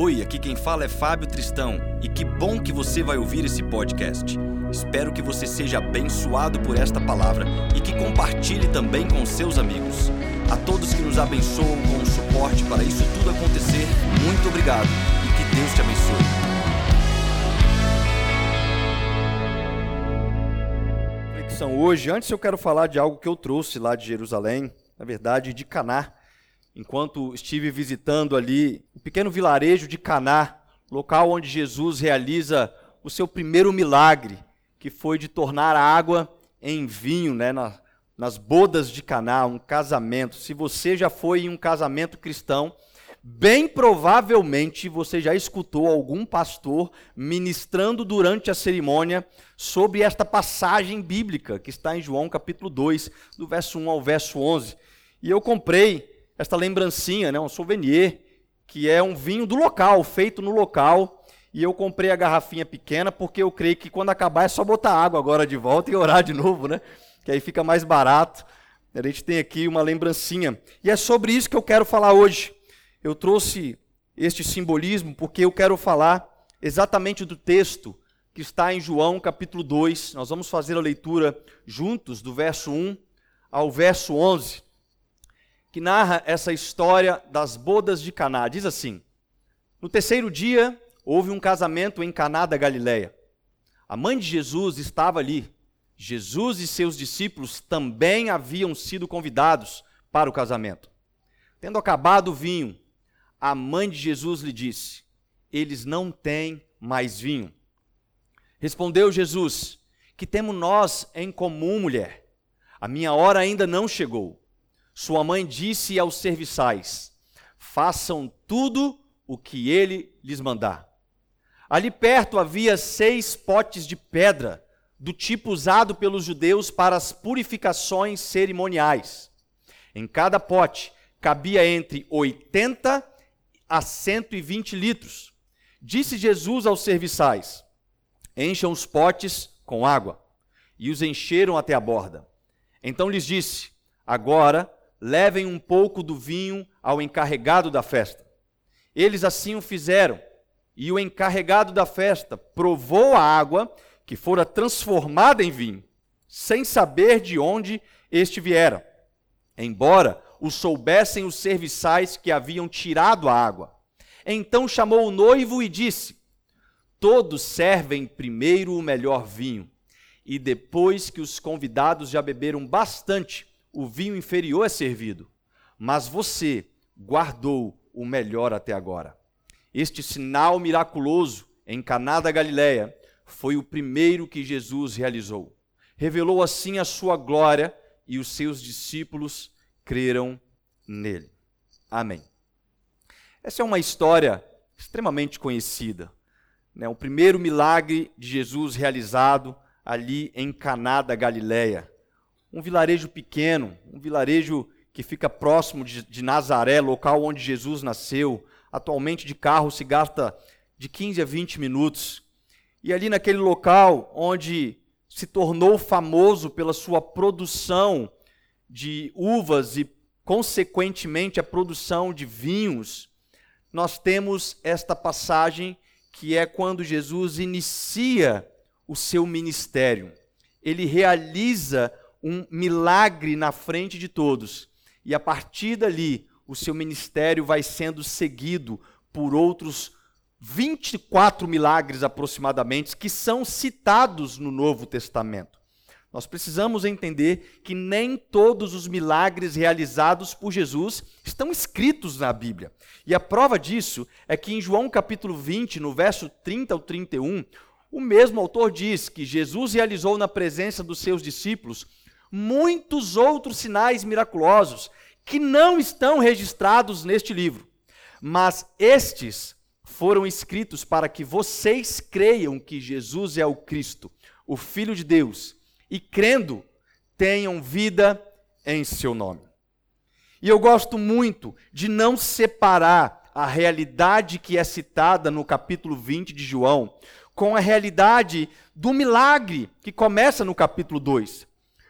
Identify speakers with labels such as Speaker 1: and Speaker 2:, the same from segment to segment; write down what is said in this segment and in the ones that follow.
Speaker 1: Oi, aqui quem fala é Fábio Tristão e que bom que você vai ouvir esse podcast. Espero que você seja abençoado por esta palavra e que compartilhe também com seus amigos. A todos que nos abençoam com o suporte para isso tudo acontecer, muito obrigado e que Deus te abençoe.
Speaker 2: Reflexão hoje, antes eu quero falar de algo que eu trouxe lá de Jerusalém, na verdade de Caná enquanto estive visitando ali o pequeno vilarejo de Caná, local onde Jesus realiza o seu primeiro milagre, que foi de tornar a água em vinho, né, na, nas bodas de Caná, um casamento. Se você já foi em um casamento cristão, bem provavelmente você já escutou algum pastor ministrando durante a cerimônia sobre esta passagem bíblica que está em João capítulo 2, do verso 1 ao verso 11. E eu comprei esta lembrancinha, né, um souvenir, que é um vinho do local, feito no local. E eu comprei a garrafinha pequena porque eu creio que quando acabar é só botar água agora de volta e orar de novo, né? Que aí fica mais barato. A gente tem aqui uma lembrancinha. E é sobre isso que eu quero falar hoje. Eu trouxe este simbolismo porque eu quero falar exatamente do texto que está em João capítulo 2. Nós vamos fazer a leitura juntos do verso 1 ao verso 11 que narra essa história das bodas de Caná. Diz assim: No terceiro dia houve um casamento em Caná da Galileia. A mãe de Jesus estava ali. Jesus e seus discípulos também haviam sido convidados para o casamento. Tendo acabado o vinho, a mãe de Jesus lhe disse: Eles não têm mais vinho. Respondeu Jesus: Que temos nós em comum, mulher? A minha hora ainda não chegou. Sua mãe disse aos serviçais: Façam tudo o que ele lhes mandar. Ali perto havia seis potes de pedra, do tipo usado pelos judeus para as purificações cerimoniais. Em cada pote cabia entre 80 a 120 litros. Disse Jesus aos serviçais: Encham os potes com água. E os encheram até a borda. Então lhes disse: Agora levem um pouco do vinho ao encarregado da festa. Eles assim o fizeram, e o encarregado da festa provou a água que fora transformada em vinho, sem saber de onde este viera, embora o soubessem os serviçais que haviam tirado a água. Então chamou o noivo e disse: Todos servem primeiro o melhor vinho, e depois que os convidados já beberam bastante, o vinho inferior é servido, mas você guardou o melhor até agora. Este sinal miraculoso em Caná da Galileia foi o primeiro que Jesus realizou. Revelou assim a sua glória e os seus discípulos creram nele. Amém. Essa é uma história extremamente conhecida. Né? O primeiro milagre de Jesus realizado ali em Caná da Galileia um vilarejo pequeno, um vilarejo que fica próximo de, de, Nazaré, local onde Jesus nasceu. Atualmente de carro se gasta de 15 a 20 minutos. E ali naquele local onde se tornou famoso pela sua produção de uvas e, consequentemente, a produção de vinhos, nós temos esta passagem que é quando Jesus inicia o seu ministério. Ele realiza um milagre na frente de todos. E a partir dali, o seu ministério vai sendo seguido por outros 24 milagres aproximadamente, que são citados no Novo Testamento. Nós precisamos entender que nem todos os milagres realizados por Jesus estão escritos na Bíblia. E a prova disso é que em João capítulo 20, no verso 30 ao 31, o mesmo autor diz que Jesus realizou na presença dos seus discípulos muitos outros sinais miraculosos que não estão registrados neste livro. Mas estes foram escritos para que vocês creiam que Jesus é o Cristo, o Filho de Deus, e crendo, tenham vida em seu nome. E eu gosto muito de não separar a realidade que é citada no capítulo 20 de João com a realidade do milagre que começa no capítulo 2.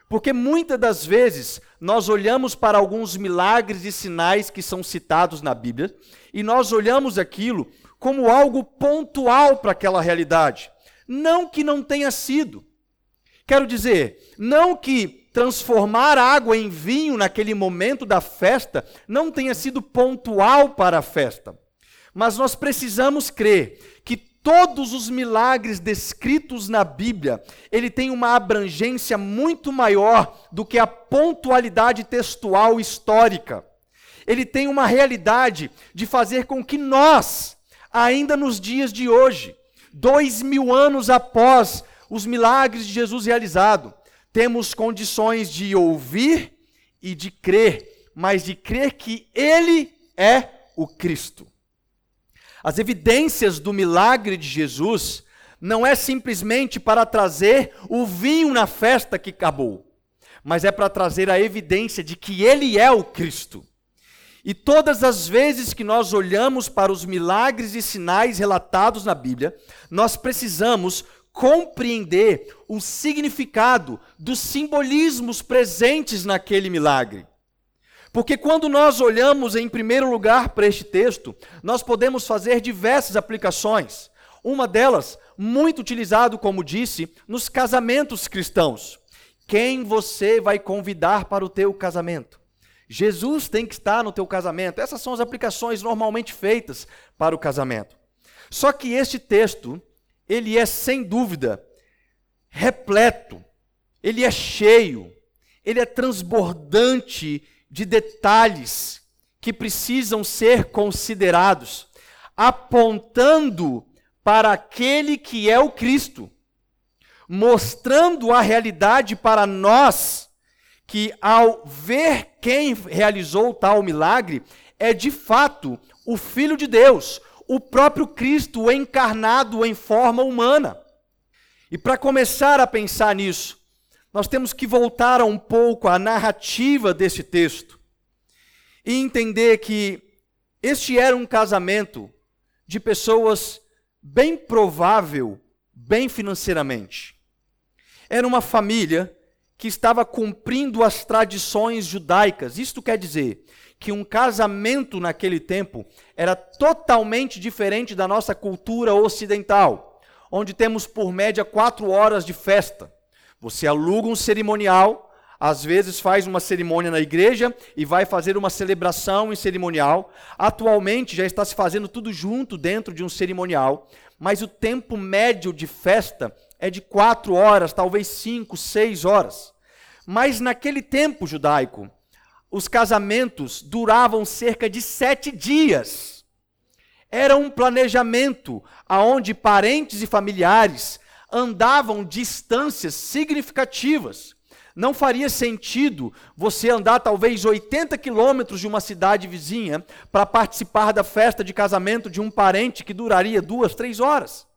Speaker 2: Porque muitas das vezes nós olhamos para alguns milagres e sinais que são citados na Bíblia e nós olhamos aquilo como algo pontual para aquela realidade. Não que não tenha sido. Quero dizer, não que transformar água em vinho naquele momento da festa não tenha sido pontual para a festa. Mas nós precisamos crer que todos os milagres descritos na Bíblia, ele tem uma abrangência muito maior do que a pontualidade textual histórica. Ele tem uma realidade de fazer com que nós, ainda nos dias de hoje, dois mil anos após os milagres de Jesus realizado, temos condições de ouvir e de crer, mas de crer que Ele é o Cristo. As evidências do milagre de Jesus não é simplesmente para trazer o vinho na festa que acabou, mas é para trazer a evidência de que Ele é o Cristo. E todas as vezes que nós olhamos para os milagres e sinais relatados na Bíblia, nós precisamos compreender o significado dos simbolismos presentes naquele milagre. Porque quando nós olhamos em primeiro lugar para este texto, nós podemos fazer diversas aplicações. Uma delas, muito utilizado, como disse, nos casamentos cristãos. Quem você vai convidar para o teu casamento? Jesus tem que estar no teu casamento. Essas são as aplicações normalmente feitas para o casamento. Só que este texto, ele é sem dúvida repleto, ele é cheio, ele é transbordante de detalhes que precisam ser considerados, apontando para aquele que é o Cristo, mostrando a realidade para nós que ao ver quem realizou tal milagre, é de fato o Filho de Deus, o próprio Cristo encarnado em forma humana. E para começar a pensar nisso, nós temos que voltar um pouco à narrativa desse texto e entender que este era um casamento de pessoas bem provável, bem financeiramente. Era uma família que estava cumprindo as tradições judaicas. Isto quer dizer que um casamento naquele tempo era totalmente diferente da nossa cultura ocidental, onde temos por média quatro horas de festa. Você aluga um cerimonial, às vezes faz uma cerimônia na igreja e vai fazer uma celebração em cerimonial. Atualmente já está se fazendo tudo junto dentro de um cerimonial, mas o tempo médio de festa é de quatro horas, talvez cinco, seis horas. Mas naquele tempo judaico, os casamentos duravam cerca de sete dias. Era um planejamento aonde parentes e familiares andavam distâncias significativas. Não faria sentido você andar talvez 80 quilômetros de uma cidade vizinha para participar da festa de casamento de um parente que duraria duas, três horas.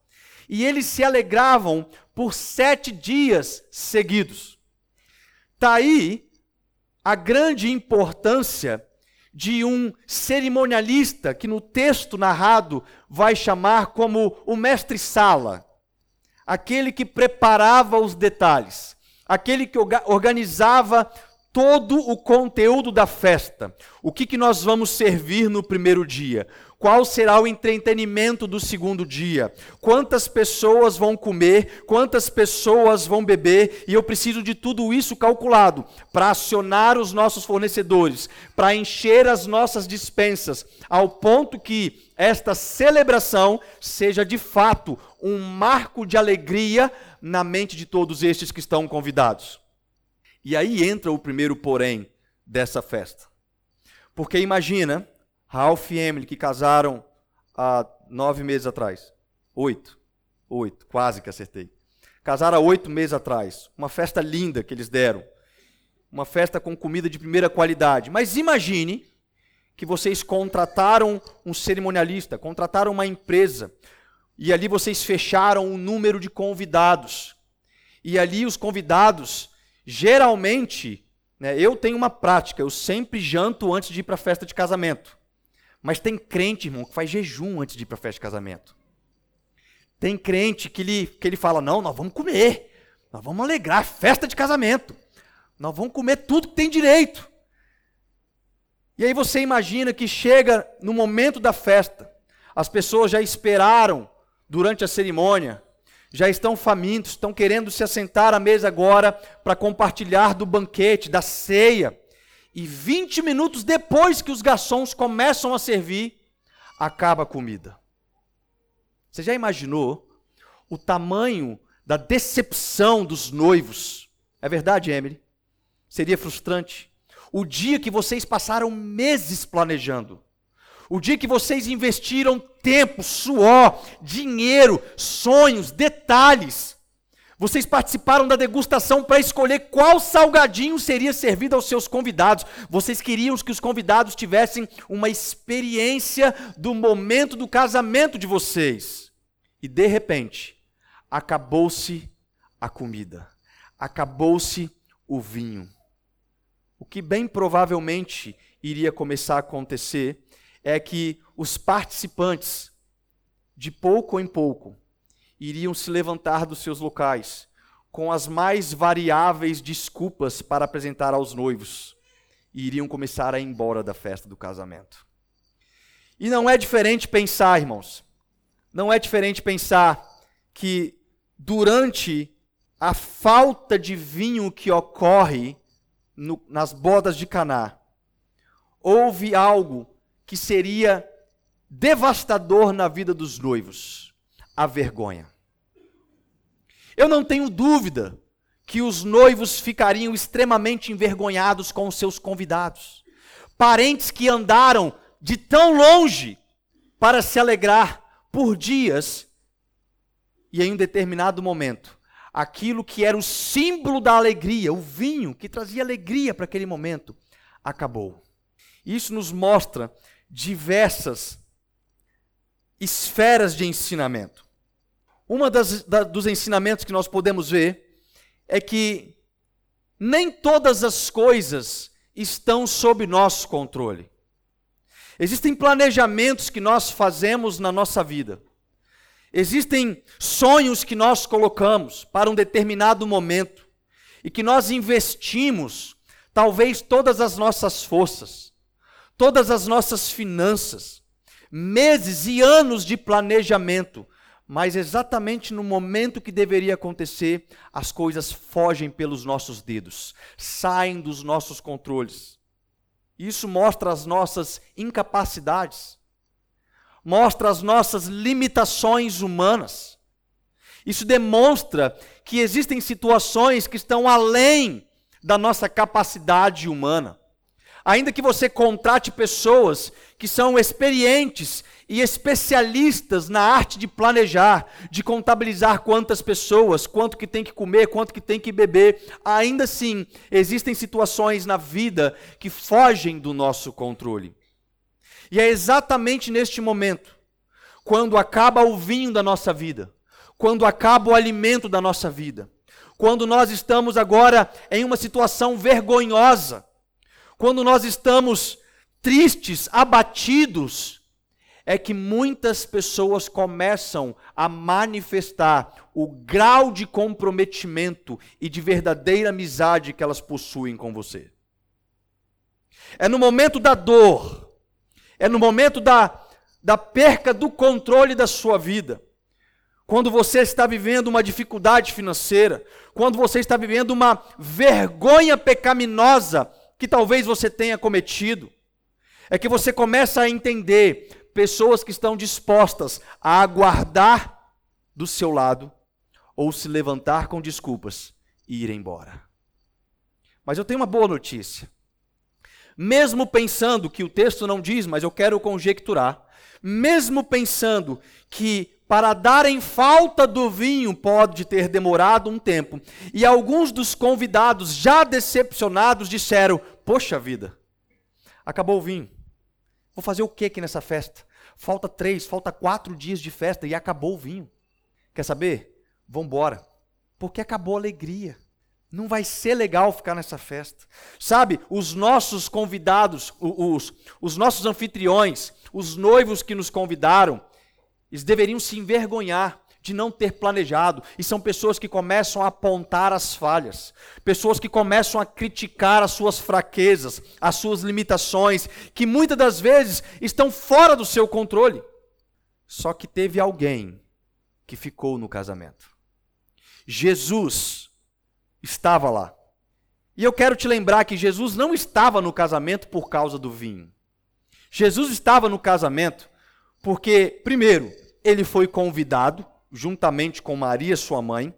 Speaker 2: E eles se alegravam por sete dias seguidos. Está aí a grande importância de um cerimonialista que no texto narrado vai chamar como o mestre-sala, aquele que preparava os detalhes, aquele que organizava todo o conteúdo da festa. O que, que nós vamos servir no primeiro dia? Qual será o entretenimento do segundo dia? Quantas pessoas vão comer? Quantas pessoas vão beber? E eu preciso de tudo isso calculado para acionar os nossos fornecedores, para encher as nossas dispensas, ao ponto que esta celebração seja de fato um marco de alegria na mente de todos estes que estão convidados. E aí entra o primeiro porém dessa festa. Porque imagina Ralph e Emily que casaram há nove meses atrás. Oito. Oito, quase que acertei. Casaram há oito meses atrás. Uma festa linda que eles deram. Uma festa com comida de primeira qualidade. Mas imagine que vocês contrataram um cerimonialista, contrataram uma empresa, e ali vocês fecharam um número de convidados. E ali os convidados Geralmente, né, eu tenho uma prática, eu sempre janto antes de ir para a festa de casamento. Mas tem crente, irmão, que faz jejum antes de ir para festa de casamento. Tem crente que ele, que ele fala: não, nós vamos comer, nós vamos alegrar festa de casamento, nós vamos comer tudo que tem direito. E aí você imagina que chega no momento da festa, As pessoas já esperaram durante a cerimônia, já estão famintos, estão querendo se assentar à mesa agora para compartilhar do banquete, da ceia. E 20 minutos depois que os garçons começam a servir, acaba a comida. Você já imaginou o tamanho da decepção dos noivos? É verdade, Emily? Seria frustrante. O dia que vocês passaram meses planejando, o dia que vocês investiram tempo, suor, dinheiro, sonhos, detalhes, vocês participaram da degustação para escolher qual salgadinho seria servido aos seus convidados. Vocês queriam que os convidados tivessem uma experiência do momento do casamento de vocês. E de repente, acabou-se a comida, acabou-se o vinho. O que bem provavelmente iria começar a acontecer é que os participantes, de pouco em pouco, iriam se levantar dos seus locais com as mais variáveis desculpas para apresentar aos noivos e iriam começar a ir embora da festa do casamento. E não é diferente pensar, irmãos, não é diferente pensar que durante a falta de vinho que ocorre no, nas bodas de Caná, houve algo que seria devastador na vida dos noivos: a vergonha. Eu não tenho dúvida que os noivos ficariam extremamente envergonhados com os seus convidados. Parentes que andaram de tão longe para se alegrar por dias e em um determinado momento, aquilo que era o símbolo da alegria, o vinho que trazia alegria para aquele momento, acabou. Isso nos mostra diversas esferas de ensinamento. Uma das, da, dos ensinamentos que nós podemos ver é que nem todas as coisas estão sob nosso controle. Existem planejamentos que nós fazemos na nossa vida. Existem sonhos que nós colocamos para um determinado momento e que nós investimos talvez todas as nossas forças, todas as nossas finanças, meses e anos de planejamento mas exatamente no momento que deveria acontecer, as coisas fogem pelos nossos dedos, saem dos nossos controles. Isso mostra as nossas incapacidades, mostra as nossas limitações humanas. Isso demonstra que existem situações que estão além da nossa capacidade humana. Ainda que você contrate pessoas que são experientes e especialistas na arte de planejar, de contabilizar quantas pessoas, quanto que tem que comer, quanto que tem que beber. Ainda assim, existem situações na vida que fogem do nosso controle. E é exatamente neste momento, quando acaba o vinho da nossa vida, quando acaba o alimento da nossa vida, quando nós estamos agora em uma situação vergonhosa, quando nós estamos tristes, abatidos, é que muitas pessoas começam a manifestar o grau de comprometimento e de verdadeira amizade que elas possuem com você. É no momento da dor, é no momento da, da perca do controle da sua vida, quando você está vivendo uma dificuldade financeira, quando você está vivendo uma vergonha pecaminosa que talvez você tenha cometido, é que você começa a entender pessoas que estão dispostas a aguardar do seu lado ou se levantar com desculpas e ir embora. Mas eu tenho uma boa notícia. Mesmo pensando que o texto não diz, mas eu quero conjecturar, mesmo pensando que para darem falta do vinho pode ter demorado um tempo, e alguns dos convidados já decepcionados disseram: Poxa vida, acabou o vinho. Vou fazer o que aqui nessa festa? Falta três, falta quatro dias de festa e acabou o vinho. Quer saber? Vamos embora. Porque acabou a alegria. Não vai ser legal ficar nessa festa. Sabe, os nossos convidados, os, os nossos anfitriões, os noivos que nos convidaram, eles deveriam se envergonhar de não ter planejado, e são pessoas que começam a apontar as falhas, pessoas que começam a criticar as suas fraquezas, as suas limitações, que muitas das vezes estão fora do seu controle. Só que teve alguém que ficou no casamento. Jesus estava lá. E eu quero te lembrar que Jesus não estava no casamento por causa do vinho. Jesus estava no casamento porque, primeiro, ele foi convidado, juntamente com Maria, sua mãe.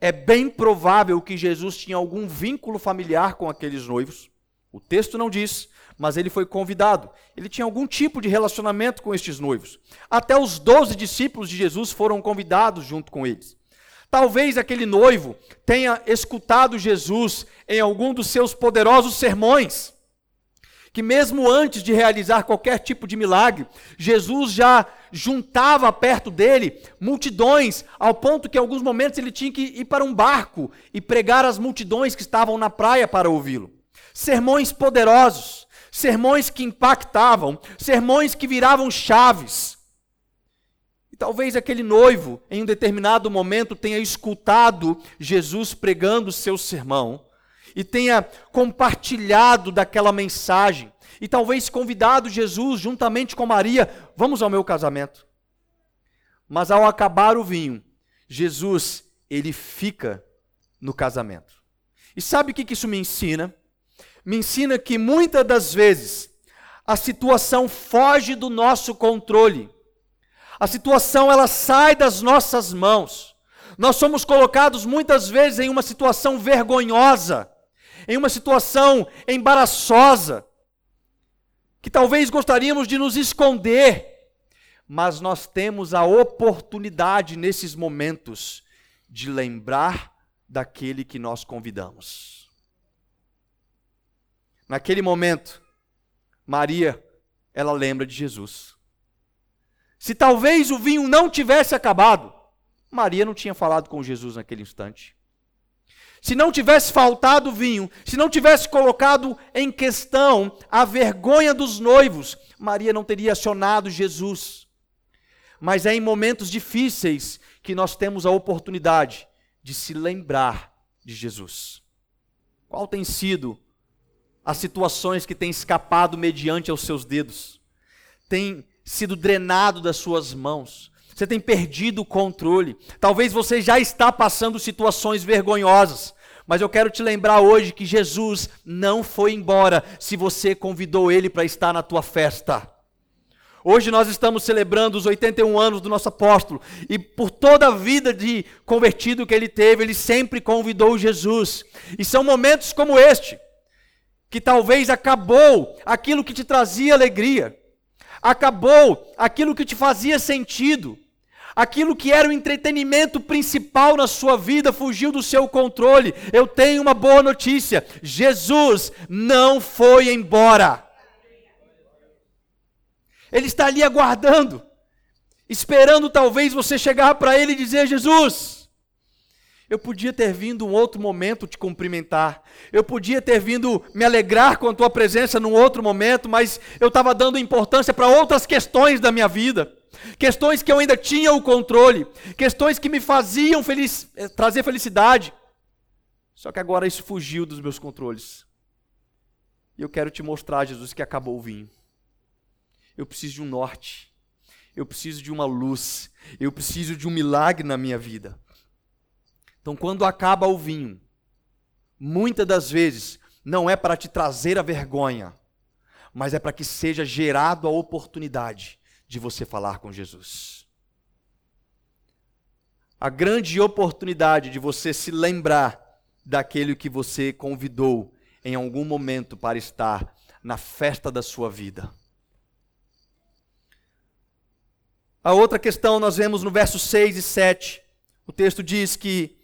Speaker 2: É bem provável que Jesus tinha algum vínculo familiar com aqueles noivos. O texto não diz, mas ele foi convidado. Ele tinha algum tipo de relacionamento com estes noivos. Até os doze discípulos de Jesus foram convidados junto com eles. Talvez aquele noivo tenha escutado Jesus em algum dos seus poderosos sermões, que mesmo antes de realizar qualquer tipo de milagre, Jesus já juntava perto dele multidões, ao ponto que em alguns momentos ele tinha que ir para um barco e pregar às multidões que estavam na praia para ouvi-lo. Sermões poderosos, sermões que impactavam, sermões que viravam chaves. E talvez aquele noivo, em um determinado momento, tenha escutado Jesus pregando seu sermão e tenha compartilhado daquela mensagem e talvez convidado Jesus juntamente com Maria, vamos ao meu casamento. Mas ao acabar o vinho, Jesus, ele fica no casamento. E sabe o que isso me ensina? Me ensina que muitas das vezes a situação foge do nosso controle a situação ela sai das nossas mãos. Nós somos colocados muitas vezes em uma situação vergonhosa, em uma situação embaraçosa, que talvez gostaríamos de nos esconder, mas nós temos a oportunidade nesses momentos de lembrar daquele que nós convidamos. Naquele momento, Maria, ela lembra de Jesus. Se talvez o vinho não tivesse acabado, Maria não tinha falado com Jesus naquele instante. Se não tivesse faltado vinho, se não tivesse colocado em questão a vergonha dos noivos, Maria não teria acionado Jesus. Mas é em momentos difíceis que nós temos a oportunidade de se lembrar de Jesus. Qual tem sido as situações que têm escapado mediante aos seus dedos? Tem sido drenado das suas mãos. Você tem perdido o controle. Talvez você já está passando situações vergonhosas. Mas eu quero te lembrar hoje que Jesus não foi embora se você convidou ele para estar na tua festa. Hoje nós estamos celebrando os 81 anos do nosso apóstolo, e por toda a vida de convertido que ele teve, ele sempre convidou Jesus. E são momentos como este, que talvez acabou aquilo que te trazia alegria, acabou aquilo que te fazia sentido, aquilo que era o entretenimento principal na sua vida fugiu do seu controle. Eu tenho uma boa notícia: Jesus não foi embora. Ele está ali aguardando, esperando talvez você chegar para ele e dizer: Jesus, eu podia ter vindo um outro momento te cumprimentar. Eu podia ter vindo me alegrar com a tua presença num outro momento, mas eu estava dando importância para outras questões da minha vida. Questões que eu ainda tinha o controle, questões que me faziam feliz, eh, trazer felicidade. Só que agora isso fugiu dos meus controles. E eu quero te mostrar, Jesus, que acabou o vinho. Eu preciso de um norte. Eu preciso de uma luz. Eu preciso de um milagre na minha vida. Então, quando acaba o vinho, muitas das vezes não é para te trazer a vergonha, mas é para que seja gerado a oportunidade de você falar com Jesus. A grande oportunidade de você se lembrar daquele que você convidou em algum momento para estar na festa da sua vida. A outra questão nós vemos no versos 6 e 7. O texto diz que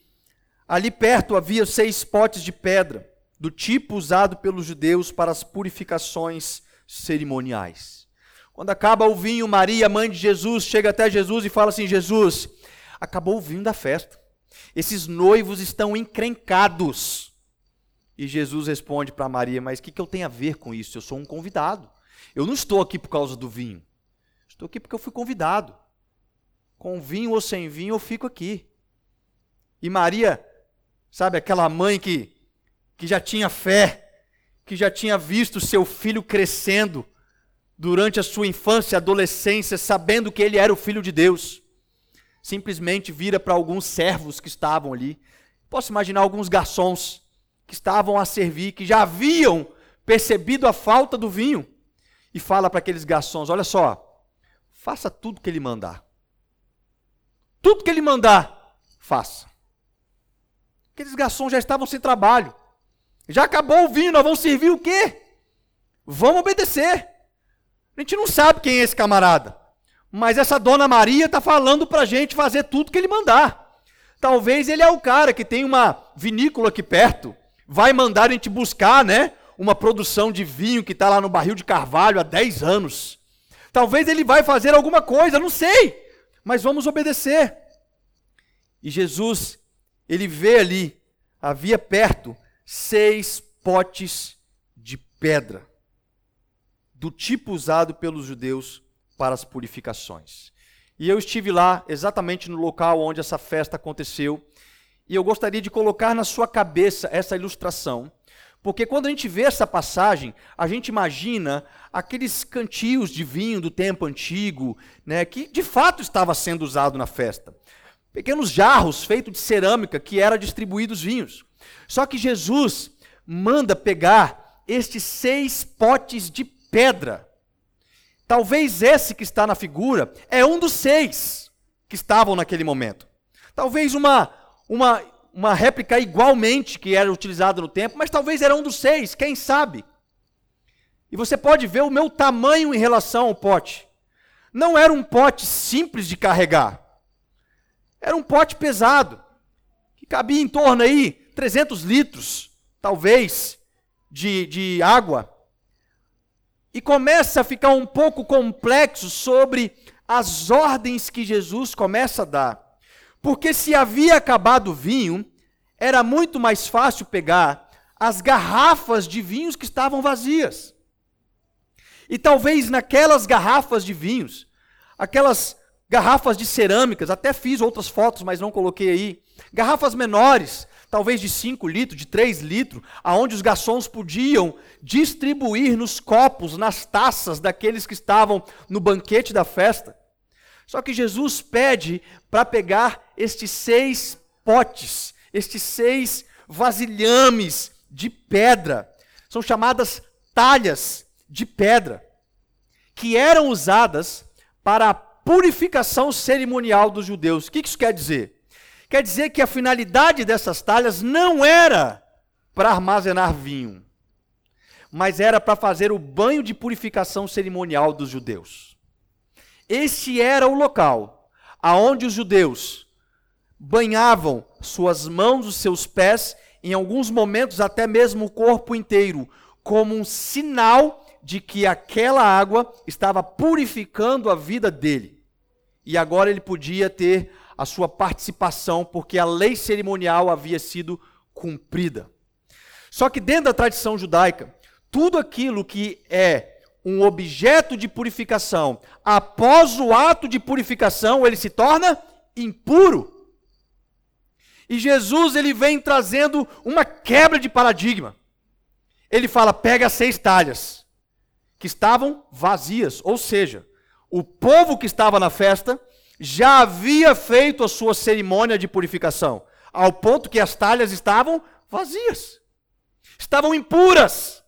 Speaker 2: Ali perto havia seis potes de pedra, do tipo usado pelos judeus para as purificações cerimoniais. Quando acaba o vinho, Maria, mãe de Jesus, chega até Jesus e fala assim: Jesus, acabou o vinho da festa. Esses noivos estão encrencados. E Jesus responde para Maria: Mas o que, que eu tenho a ver com isso? Eu sou um convidado. Eu não estou aqui por causa do vinho. Estou aqui porque eu fui convidado. Com vinho ou sem vinho, eu fico aqui. E Maria Sabe, aquela mãe que, que já tinha fé, que já tinha visto seu filho crescendo durante a sua infância e adolescência, sabendo que ele era o filho de Deus, simplesmente vira para alguns servos que estavam ali. Posso imaginar alguns garçons que estavam a servir, que já haviam percebido a falta do vinho, e fala para aqueles garçons: Olha só, faça tudo que ele mandar. Tudo que ele mandar, faça. Aqueles garçons já estavam sem trabalho. Já acabou o vinho, nós vamos servir o quê? Vamos obedecer. A gente não sabe quem é esse camarada. Mas essa dona Maria está falando para a gente fazer tudo que ele mandar. Talvez ele é o cara que tem uma vinícola aqui perto, vai mandar a gente buscar, né? Uma produção de vinho que está lá no barril de carvalho há 10 anos. Talvez ele vai fazer alguma coisa, não sei, mas vamos obedecer. E Jesus, ele vê ali, havia perto, seis potes de pedra do tipo usado pelos judeus para as purificações. E eu estive lá, exatamente no local onde essa festa aconteceu, e eu gostaria de colocar na sua cabeça essa ilustração, porque quando a gente vê essa passagem, a gente imagina aqueles cantios de vinho do tempo antigo, né, que de fato estava sendo usado na festa. Pequenos jarros feitos de cerâmica que era distribuídos vinhos. Só que Jesus manda pegar estes seis potes de pedra. Talvez esse que está na figura é um dos seis que estavam naquele momento. Talvez uma, uma, uma réplica igualmente que era utilizada no tempo, mas talvez era um dos seis, quem sabe? E você pode ver o meu tamanho em relação ao pote. Não era um pote simples de carregar. Era um pote pesado, que cabia em torno aí 300 litros, talvez, de, de água e começa a ficar um pouco complexo sobre as ordens que Jesus começa a dar. Porque se havia acabado o vinho, era muito mais fácil pegar as garrafas de vinhos que estavam vazias. E talvez naquelas garrafas de vinhos, aquelas garrafas de cerâmicas, até fiz outras fotos, mas não coloquei aí, garrafas menores, talvez de 5 litros, de 3 litros, aonde os garçons podiam distribuir nos copos, nas taças daqueles que estavam no banquete da festa. Só que Jesus pede para pegar estes seis potes, estes seis vasilhames de pedra. São chamadas talhas de pedra, que eram usadas para a purificação cerimonial dos judeus. O que isso quer dizer? Quer dizer que a finalidade dessas talhas não era para armazenar vinho, mas era para fazer o banho de purificação cerimonial dos judeus. Esse era o local aonde os judeus banhavam suas mãos, os seus pés, em alguns momentos até mesmo o corpo inteiro, como um sinal de que aquela água estava purificando a vida dele. E agora ele podia ter a sua participação, porque a lei cerimonial havia sido cumprida. Só que dentro da tradição judaica, tudo aquilo que é um objeto de purificação, após o ato de purificação, ele se torna impuro. E Jesus ele vem trazendo uma quebra de paradigma. Ele fala: pega seis talhas que estavam vazias, ou seja, o povo que estava na festa já havia feito a sua cerimônia de purificação, ao ponto que as talhas estavam vazias, estavam impuras.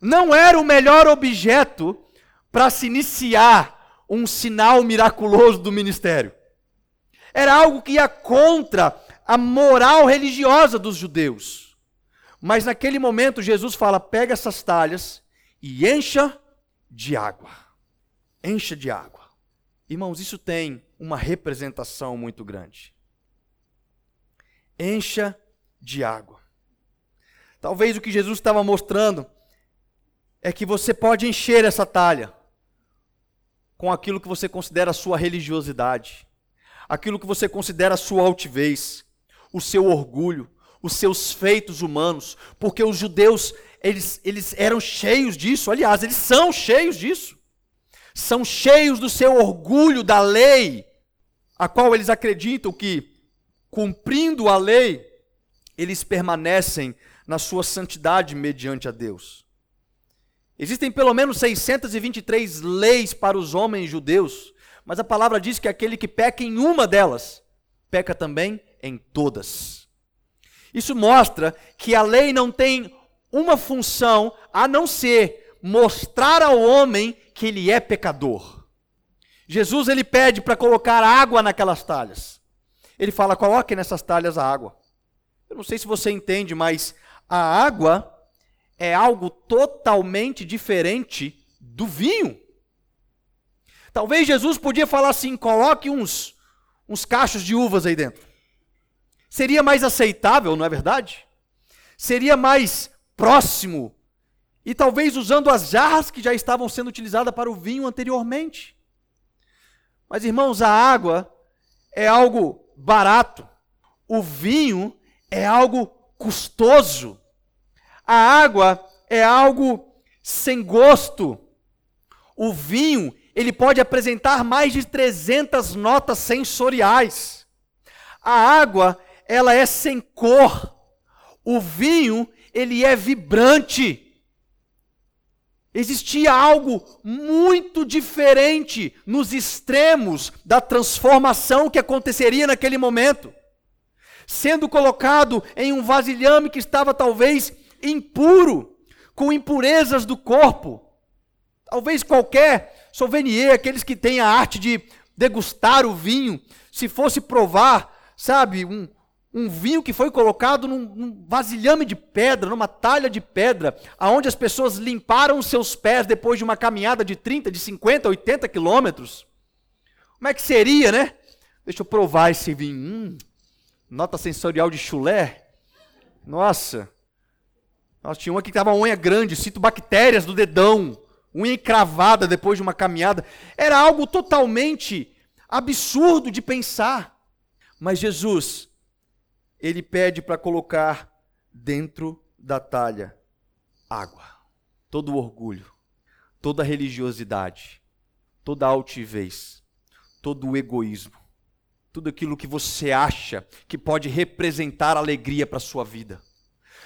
Speaker 2: Não era o melhor objeto para se iniciar um sinal miraculoso do ministério. Era algo que ia contra a moral religiosa dos judeus. Mas naquele momento Jesus fala: pega essas talhas e encha de água. Encha de água. Irmãos, isso tem uma representação muito grande. Encha de água. Talvez o que Jesus estava mostrando é que você pode encher essa talha com aquilo que você considera a sua religiosidade, aquilo que você considera a sua altivez, o seu orgulho, os seus feitos humanos, porque os judeus, eles, eles eram cheios disso, aliás, eles são cheios disso são cheios do seu orgulho da lei, a qual eles acreditam que, cumprindo a lei, eles permanecem na sua santidade mediante a Deus. Existem pelo menos 623 leis para os homens judeus, mas a palavra diz que aquele que peca em uma delas, peca também em todas. Isso mostra que a lei não tem uma função a não ser mostrar ao homem que ele é pecador. Jesus ele pede para colocar água naquelas talhas. Ele fala: "Coloque nessas talhas a água". Eu não sei se você entende, mas a água é algo totalmente diferente do vinho. Talvez Jesus podia falar assim: coloque uns, uns cachos de uvas aí dentro. Seria mais aceitável, não é verdade? Seria mais próximo. E talvez usando as jarras que já estavam sendo utilizadas para o vinho anteriormente. Mas, irmãos, a água é algo barato. O vinho é algo custoso. A água é algo sem gosto. O vinho, ele pode apresentar mais de 300 notas sensoriais. A água, ela é sem cor. O vinho, ele é vibrante. Existia algo muito diferente nos extremos da transformação que aconteceria naquele momento. Sendo colocado em um vasilhame que estava talvez impuro, com impurezas do corpo. Talvez qualquer souvenier, aqueles que têm a arte de degustar o vinho, se fosse provar, sabe, um, um vinho que foi colocado num, num, vasilhame de pedra, numa talha de pedra, aonde as pessoas limparam os seus pés depois de uma caminhada de 30, de 50, 80 quilômetros. Como é que seria, né? Deixa eu provar esse vinho. Hum, nota sensorial de chulé. Nossa, nós tinha uma que estava unha grande, cito bactérias do dedão, unha encravada depois de uma caminhada. Era algo totalmente absurdo de pensar. Mas Jesus, ele pede para colocar dentro da talha água. Todo o orgulho, toda a religiosidade, toda a altivez, todo o egoísmo, tudo aquilo que você acha que pode representar alegria para a sua vida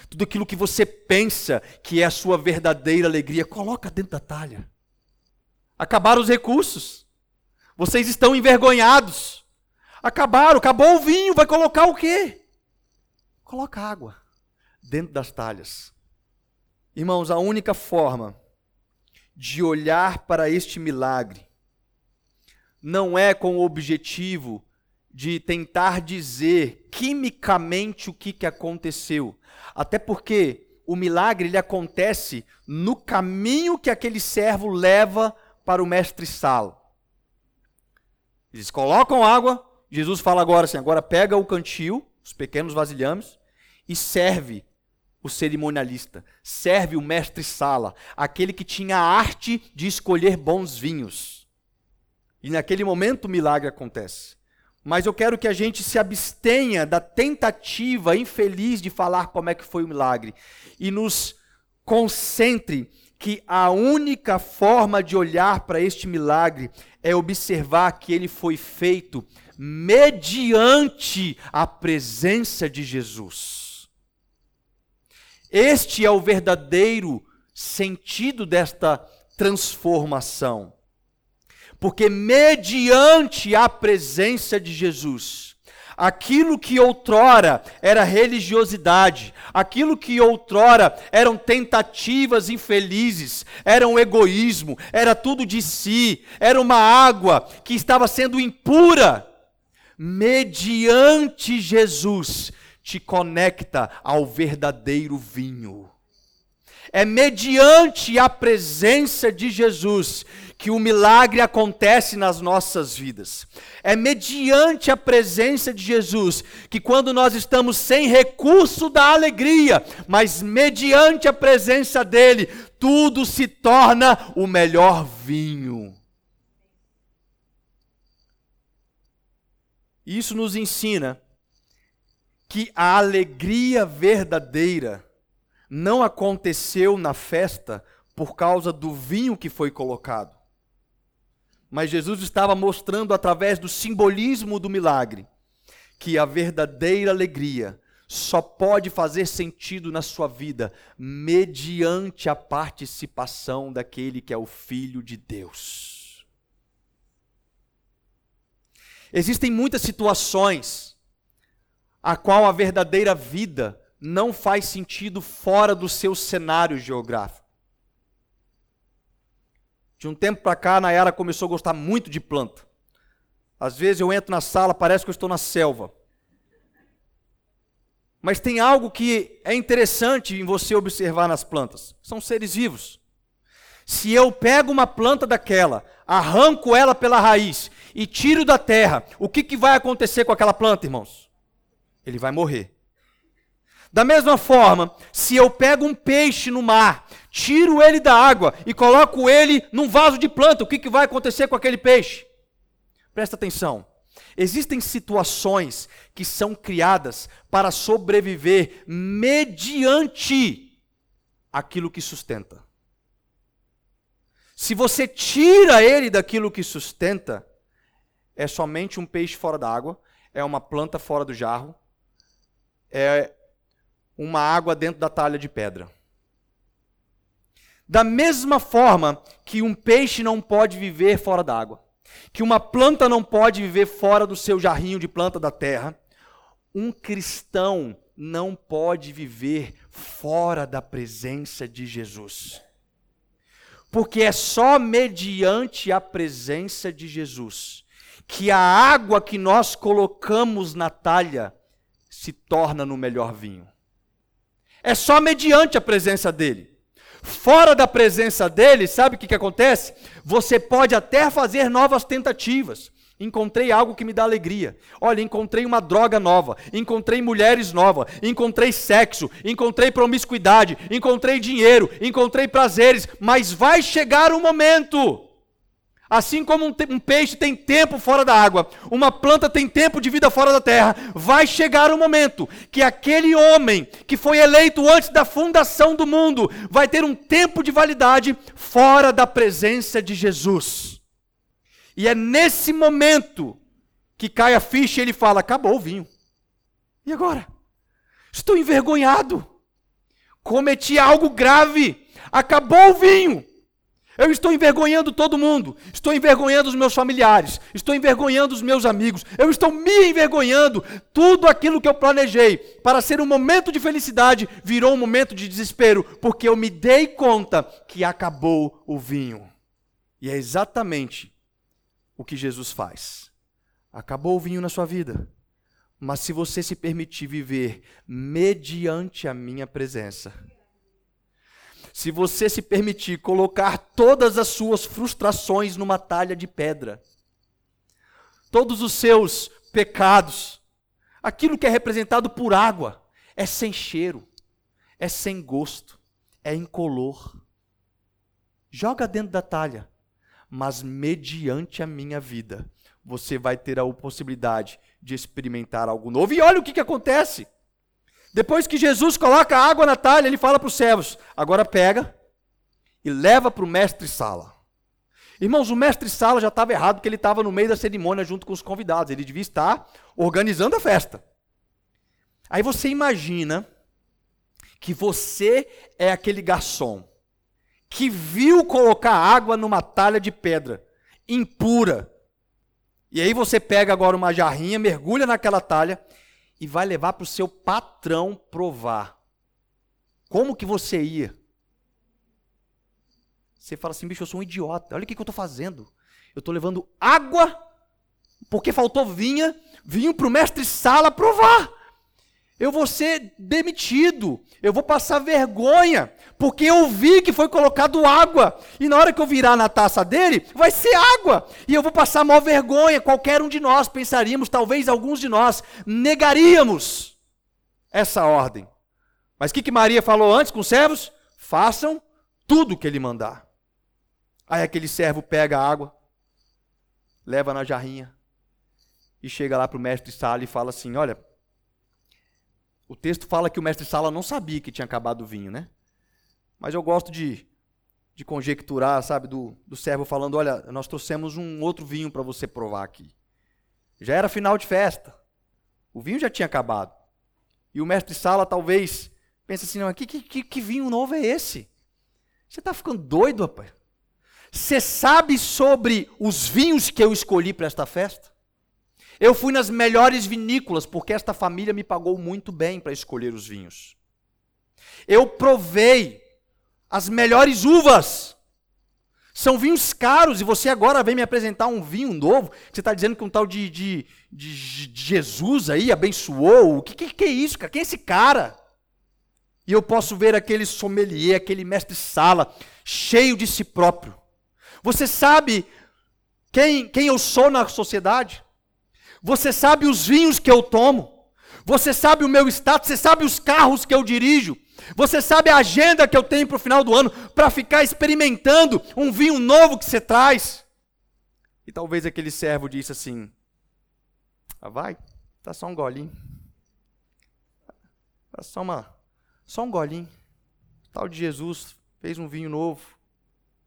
Speaker 2: tudo aquilo que você pensa que é a sua verdadeira alegria, coloca dentro da talha. Acabaram os recursos. Vocês estão envergonhados. Acabaram, acabou o vinho, vai colocar o quê? Coloca água dentro das talhas. Irmãos, a única forma de olhar para este milagre não é com o objetivo de tentar dizer quimicamente o que, que aconteceu. Até porque o milagre ele acontece no caminho que aquele servo leva para o mestre Salo. Eles colocam água, Jesus fala agora assim: agora pega o cantil, os pequenos vasilhames, e serve o cerimonialista, serve o mestre Sala, aquele que tinha a arte de escolher bons vinhos. E naquele momento o milagre acontece mas eu quero que a gente se abstenha da tentativa infeliz de falar como é que foi o milagre e nos concentre que a única forma de olhar para este milagre é observar que ele foi feito mediante a presença de Jesus. Este é o verdadeiro sentido desta transformação. Porque mediante a presença de Jesus, aquilo que outrora era religiosidade, aquilo que outrora eram tentativas infelizes, era um egoísmo, era tudo de si, era uma água que estava sendo impura, mediante Jesus te conecta ao verdadeiro vinho. É mediante a presença de Jesus que o milagre acontece nas nossas vidas. É mediante a presença de Jesus que, quando nós estamos sem recurso da alegria, mas mediante a presença dele, tudo se torna o melhor vinho. Isso nos ensina que a alegria verdadeira não aconteceu na festa por causa do vinho que foi colocado mas Jesus estava mostrando através do simbolismo do milagre que a verdadeira alegria só pode fazer sentido na sua vida mediante a participação daquele que é o Filho de Deus. Existem muitas situações a qual a verdadeira vida não faz sentido fora do seu cenário geográfico. De um tempo para cá, a Nayara começou a gostar muito de planta. Às vezes eu entro na sala, parece que eu estou na selva. Mas tem algo que é interessante em você observar nas plantas: são seres vivos. Se eu pego uma planta daquela, arranco ela pela raiz e tiro da terra, o que, que vai acontecer com aquela planta, irmãos? Ele vai morrer. Da mesma forma, se eu pego um peixe no mar, tiro ele da água e coloco ele num vaso de planta, o que, que vai acontecer com aquele peixe? Presta atenção. Existem situações que são criadas para sobreviver mediante aquilo que sustenta. Se você tira ele daquilo que sustenta, é somente um peixe fora da água, é uma planta fora do jarro, é uma água dentro da talha de pedra. Da mesma forma que um peixe não pode viver fora d'água, que uma planta não pode viver fora do seu jarrinho de planta da terra, um cristão não pode viver fora da presença de Jesus. Porque é só mediante a presença de Jesus que a água que nós colocamos na talha se torna no melhor vinho. É só mediante a presença dele. Fora da presença dele, sabe o que, que acontece? Você pode até fazer novas tentativas. Encontrei algo que me dá alegria. Olha, encontrei uma droga nova, encontrei mulheres novas, encontrei sexo, encontrei promiscuidade, encontrei dinheiro, encontrei prazeres, mas vai chegar um momento Assim como um, um, peixe tem tempo fora da água, uma planta tem tempo de vida fora da terra, vai chegar o momento que aquele homem que foi eleito antes da fundação do mundo vai ter um tempo de validade fora da presença de Jesus. E é nesse momento que cai a ficha e ele fala: acabou o vinho. E agora? Estou envergonhado. Cometi algo grave. Acabou o vinho. Eu estou envergonhando todo mundo, estou envergonhando os meus familiares, estou envergonhando os meus amigos, eu estou me envergonhando. Tudo aquilo que eu planejei para ser um momento de felicidade virou um momento de desespero, porque eu me dei conta que acabou o vinho. E é exatamente o que Jesus faz. Acabou o vinho na sua vida, mas se você se permitir viver mediante a minha presença, se você se permitir colocar todas as suas frustrações numa talha de pedra, todos os seus pecados, aquilo que é representado por água, é sem cheiro, é sem gosto, é incolor. Joga dentro da talha, mas mediante a minha vida, você vai ter a possibilidade de experimentar algo novo. E olha o que, que acontece. Depois que Jesus coloca a água na talha, ele fala para os servos: agora pega e leva para o mestre sala. Irmãos, o mestre sala já estava errado porque ele estava no meio da cerimônia junto com os convidados. Ele devia estar organizando a festa. Aí você imagina que você é aquele garçom que viu colocar água numa talha de pedra impura. E aí você pega agora uma jarrinha, mergulha naquela talha e vai levar para o seu patrão provar. Como que você ia? Você fala assim, bicho, eu sou um idiota. Olha o que, que eu estou fazendo. Eu estou levando água, porque faltou vinha, vinho para o mestre sala provar eu vou ser demitido, eu vou passar vergonha, porque eu vi que foi colocado água, e na hora que eu virar na taça dele, vai ser água, e eu vou passar maior vergonha. Qualquer um de nós pensaríamos, talvez alguns de nós negaríamos essa ordem. Mas o que, que Maria falou antes com os servos? Façam tudo o que ele mandar. Aí aquele servo pega a água, leva na jarrinha, e chega lá para o mestre Sala e fala assim: Olha o texto fala que o mestre Sala não sabia que tinha acabado o vinho, né? Mas eu gosto de, de conjecturar, sabe, do, do servo falando: olha, nós trouxemos um outro vinho para você provar aqui. Já era final de festa. O vinho já tinha acabado. E o mestre Sala talvez pense assim: não, que, que, que vinho novo é esse? Você está ficando doido, rapaz? Você sabe sobre os vinhos que eu escolhi para esta festa? Eu fui nas melhores vinícolas, porque esta família me pagou muito bem para escolher os vinhos. Eu provei as melhores uvas. São vinhos caros, e você agora vem me apresentar um vinho novo. Você está dizendo que um tal de, de, de, de Jesus aí abençoou. O que, que, que é isso, cara? Quem é esse cara? E eu posso ver aquele sommelier, aquele mestre-sala, cheio de si próprio. Você sabe quem, quem eu sou na sociedade? Você sabe os vinhos que eu tomo? Você sabe o meu status? Você sabe os carros que eu dirijo? Você sabe a agenda que eu tenho para o final do ano para ficar experimentando um vinho novo que você traz? E talvez aquele servo disse assim: ah, vai, tá só um golinho. Tá só uma só um golinho. O tal de Jesus fez um vinho novo.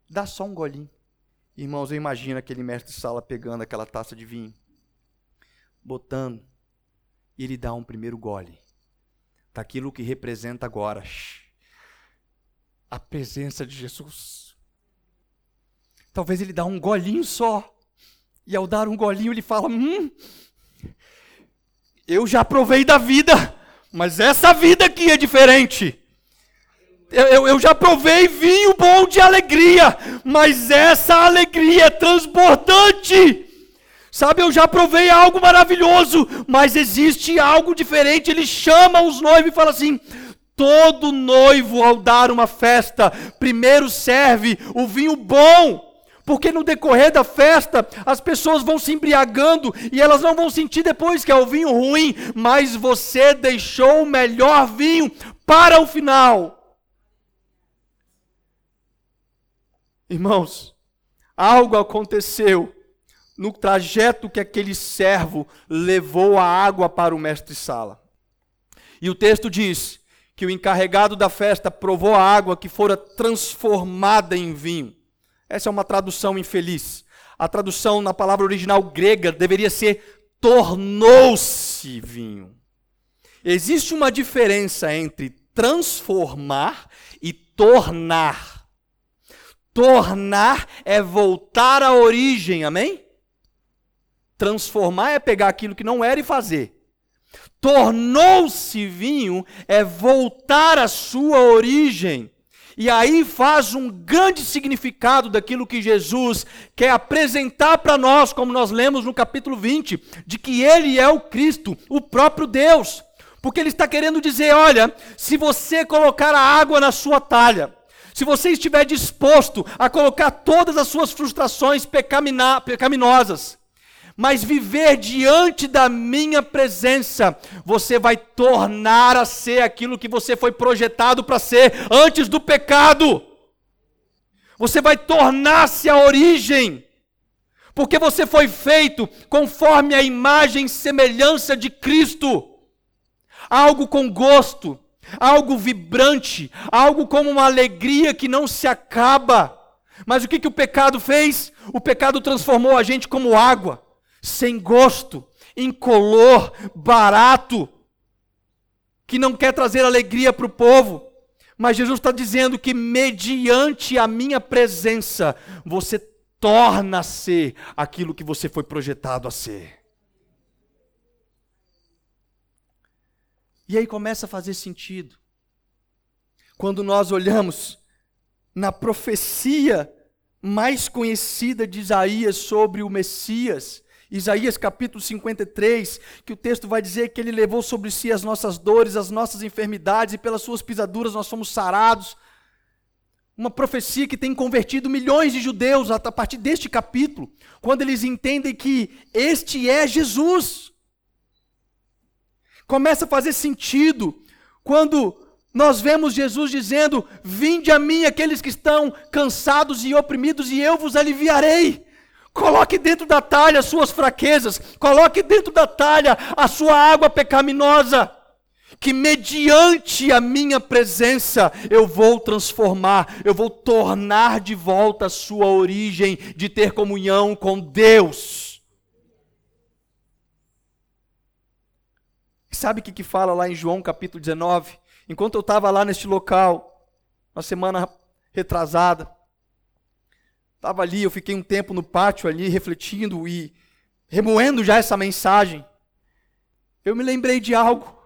Speaker 2: Dá só um golinho. Irmãos, eu imagino aquele mestre de sala pegando aquela taça de vinho, botando, e ele dá um primeiro gole daquilo que representa agora a presença de Jesus. Talvez ele dá um golinho só, e ao dar um golinho ele fala: Hum, eu já provei da vida, mas essa vida aqui é diferente. Eu, eu, eu, já provei vinho bom de alegria, mas essa alegria é transbordante. Sabe, eu já provei algo maravilhoso, mas existe algo diferente. Ele chama os noivos e fala assim: todo noivo, ao dar uma festa, primeiro serve o vinho bom porque no decorrer da festa as pessoas vão se embriagando e elas não vão sentir depois que é o vinho ruim, mas você deixou o melhor vinho para o final. Irmãos, algo aconteceu no trajeto que aquele servo levou a água para o mestre-sala. E o texto diz que o encarregado da festa provou a água que fora transformada em vinho. Essa é uma tradução infeliz. A tradução na palavra original grega deveria ser tornou-se vinho. Existe uma diferença entre transformar e tornar. Tornar é voltar à origem, amém? Transformar é pegar aquilo que não era e fazer. Tornou-se vinho é voltar à sua origem. E aí faz um grande significado daquilo que Jesus quer apresentar para nós, como nós lemos no capítulo 20, de que ele é o Cristo, o próprio Deus. Porque ele está querendo dizer: olha, se você colocar a água na sua talha, se você estiver disposto a colocar todas as suas frustrações pecaminosas, mas viver diante da minha presença, você vai tornar a ser aquilo que você foi projetado para ser antes do pecado. Você vai tornar-se a origem, porque você foi feito conforme a imagem e semelhança de Cristo. Algo com gosto, algo vibrante, algo como uma alegria que não se acaba. Mas o que, que o pecado fez? O pecado transformou a gente como água sem gosto, incolor, barato, que não quer trazer alegria para o povo. Mas Jesus está dizendo que, mediante a minha presença, você torna a ser aquilo que você foi projetado a ser. E aí começa a fazer sentido. Quando nós olhamos na profecia mais conhecida de Isaías sobre o Messias, Isaías capítulo 53, que o texto vai dizer que ele levou sobre si as nossas dores, as nossas enfermidades, e pelas suas pisaduras nós fomos sarados. Uma profecia que tem convertido milhões de judeus a partir deste capítulo, quando eles entendem que este é Jesus. Começa a fazer sentido quando nós vemos Jesus dizendo: Vinde a mim aqueles que estão cansados e oprimidos, e eu vos aliviarei. Coloque dentro da talha as suas fraquezas, coloque dentro da talha a sua água pecaminosa, que mediante a minha presença eu vou transformar, eu vou tornar de volta a sua origem de ter comunhão com Deus. sabe o que, que fala lá em João capítulo 19? Enquanto eu estava lá neste local, uma semana retrasada, estava ali, eu fiquei um tempo no pátio ali, refletindo e remoendo já essa mensagem. Eu me lembrei de algo,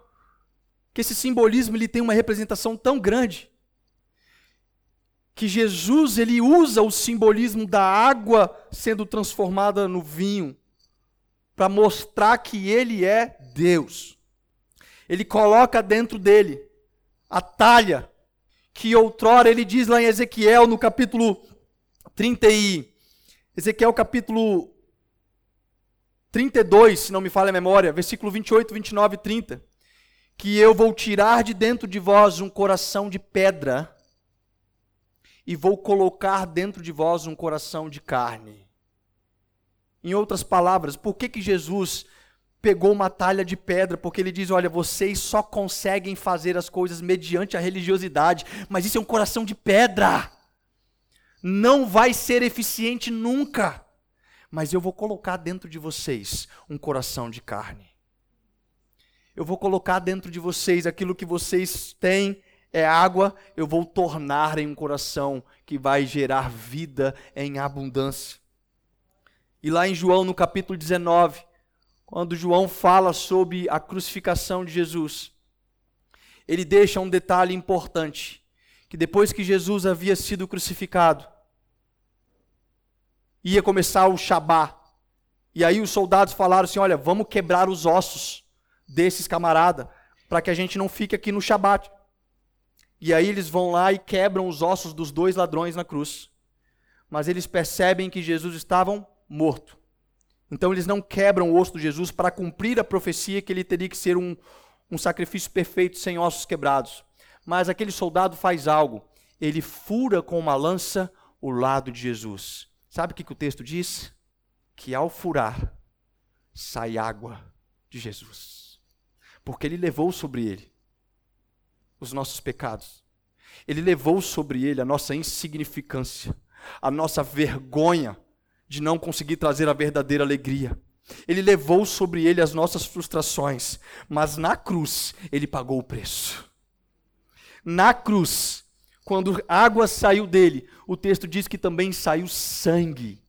Speaker 2: que esse simbolismo ele tem uma representação tão grande, que Jesus ele usa o simbolismo da água sendo transformada no vinho para mostrar que ele é Deus. Ele coloca dentro dele a talha que outrora ele diz lá em Ezequiel no capítulo 30 e Ezequiel capítulo 32, se não me falha a memória, versículo 28, 29 e 30, que eu vou tirar de dentro de vós um coração de pedra e vou colocar dentro de vós um coração de carne. Em outras palavras, por que, que Jesus pegou uma talha de pedra? Porque ele diz: olha, vocês só conseguem fazer as coisas mediante a religiosidade, mas isso é um coração de pedra. Não vai ser eficiente nunca. Mas eu vou colocar dentro de vocês um coração de carne. Eu vou colocar dentro de vocês aquilo que vocês têm é água, eu vou tornar em um coração que vai gerar vida em abundância. E lá em João, no capítulo 19, quando João fala sobre a crucificação de Jesus, ele deixa um detalhe importante: que depois que Jesus havia sido crucificado, ia começar o Shabá. E aí os soldados falaram assim: olha, vamos quebrar os ossos desses camarada, para que a gente não fique aqui no Shabat. E aí eles vão lá e quebram os ossos dos dois ladrões na cruz. Mas eles percebem que Jesus estava morto. Então eles não quebram o osso de Jesus para cumprir a profecia que ele teria que ser um, um sacrifício perfeito sem ossos quebrados. Mas aquele soldado faz algo. Ele fura com uma lança o lado de Jesus. Sabe o que, que o texto diz? Que ao furar, sai água de Jesus. Porque ele levou sobre ele os nossos pecados. Ele levou sobre ele a nossa insignificância, a nossa vergonha de não conseguir trazer a verdadeira alegria. Ele levou sobre ele as nossas frustrações, mas na cruz ele pagou o preço. Na cruz, quando água saiu dele, o texto diz que também saiu sangue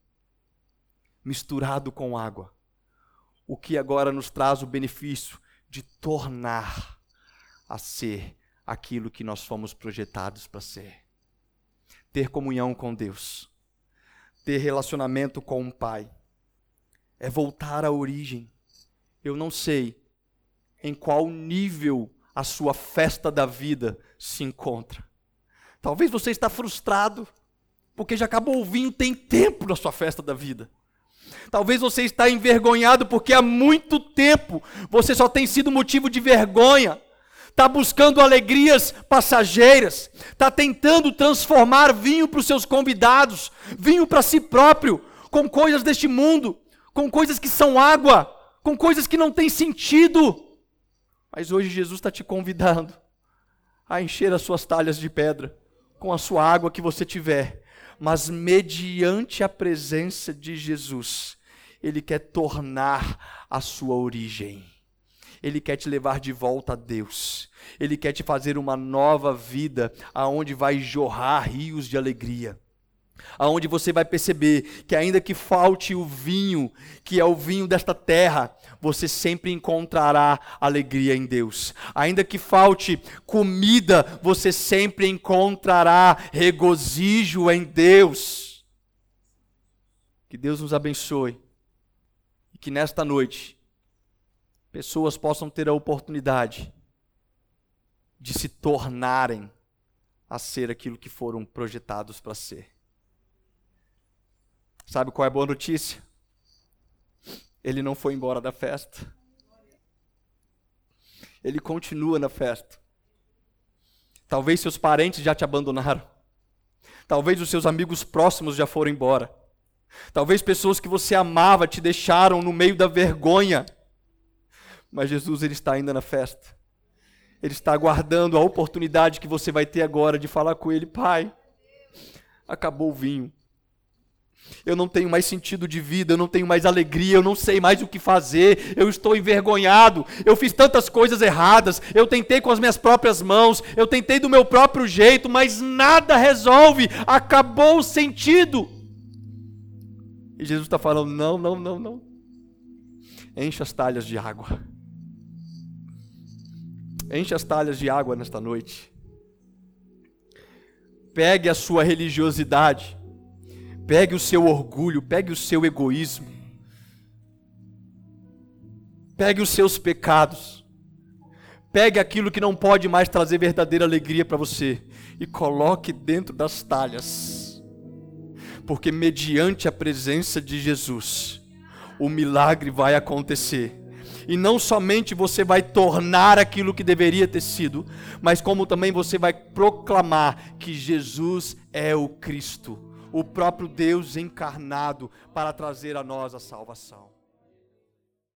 Speaker 2: misturado com água. O que agora nos traz o benefício de tornar a ser aquilo que nós fomos projetados para ser. Ter comunhão com Deus, ter relacionamento com o Pai, é voltar à origem. Eu não sei em qual nível a sua festa da vida se encontra. Talvez você está frustrado porque já acabou o vinho tem tempo na sua festa da vida. Talvez você está envergonhado porque há muito tempo você só tem sido motivo de vergonha está buscando alegrias passageiras, está tentando transformar vinho para os seus convidados, vinho para si próprio, com coisas deste mundo, com coisas que são água, com coisas que não têm sentido. Mas hoje Jesus está te convidando a encher as suas talhas de pedra com a sua água que você tiver, mas mediante a presença de Jesus, Ele quer tornar a sua origem. Ele quer te levar de volta a Deus. Ele quer te fazer uma nova vida, aonde vai jorrar rios de alegria. Aonde você vai perceber que ainda que falte o vinho, que é o vinho desta terra, você sempre encontrará alegria em Deus. Ainda que falte comida, você sempre encontrará regozijo em Deus. Que Deus nos abençoe e que nesta noite pessoas possam ter a oportunidade de se tornarem a ser aquilo que foram projetados para ser. Sabe qual é a boa notícia? Ele não foi embora da festa. Ele continua na festa. Talvez seus parentes já te abandonaram. Talvez os seus amigos próximos já foram embora. Talvez pessoas que você amava te deixaram no meio da vergonha. Mas Jesus ele está ainda na festa. Ele está aguardando a oportunidade que você vai ter agora de falar com ele, Pai. Acabou o vinho. Eu não tenho mais sentido de vida, eu não tenho mais alegria, eu não sei mais o que fazer, eu estou envergonhado, eu fiz tantas coisas erradas, eu tentei com as minhas próprias mãos, eu tentei do meu próprio jeito, mas nada resolve, acabou o sentido. E Jesus está falando: não, não, não, não. Enche as talhas de água. Enche as talhas de água nesta noite. Pegue a sua religiosidade Pegue o seu orgulho, pegue o seu egoísmo, pegue os seus pecados, pegue aquilo que não pode mais trazer verdadeira alegria para você e coloque dentro das talhas, porque mediante a presença de Jesus, o milagre vai acontecer. E não somente você vai tornar aquilo que deveria ter sido, mas como também você vai proclamar que Jesus é o Cristo o próprio Deus encarnado para trazer a nós a salvação.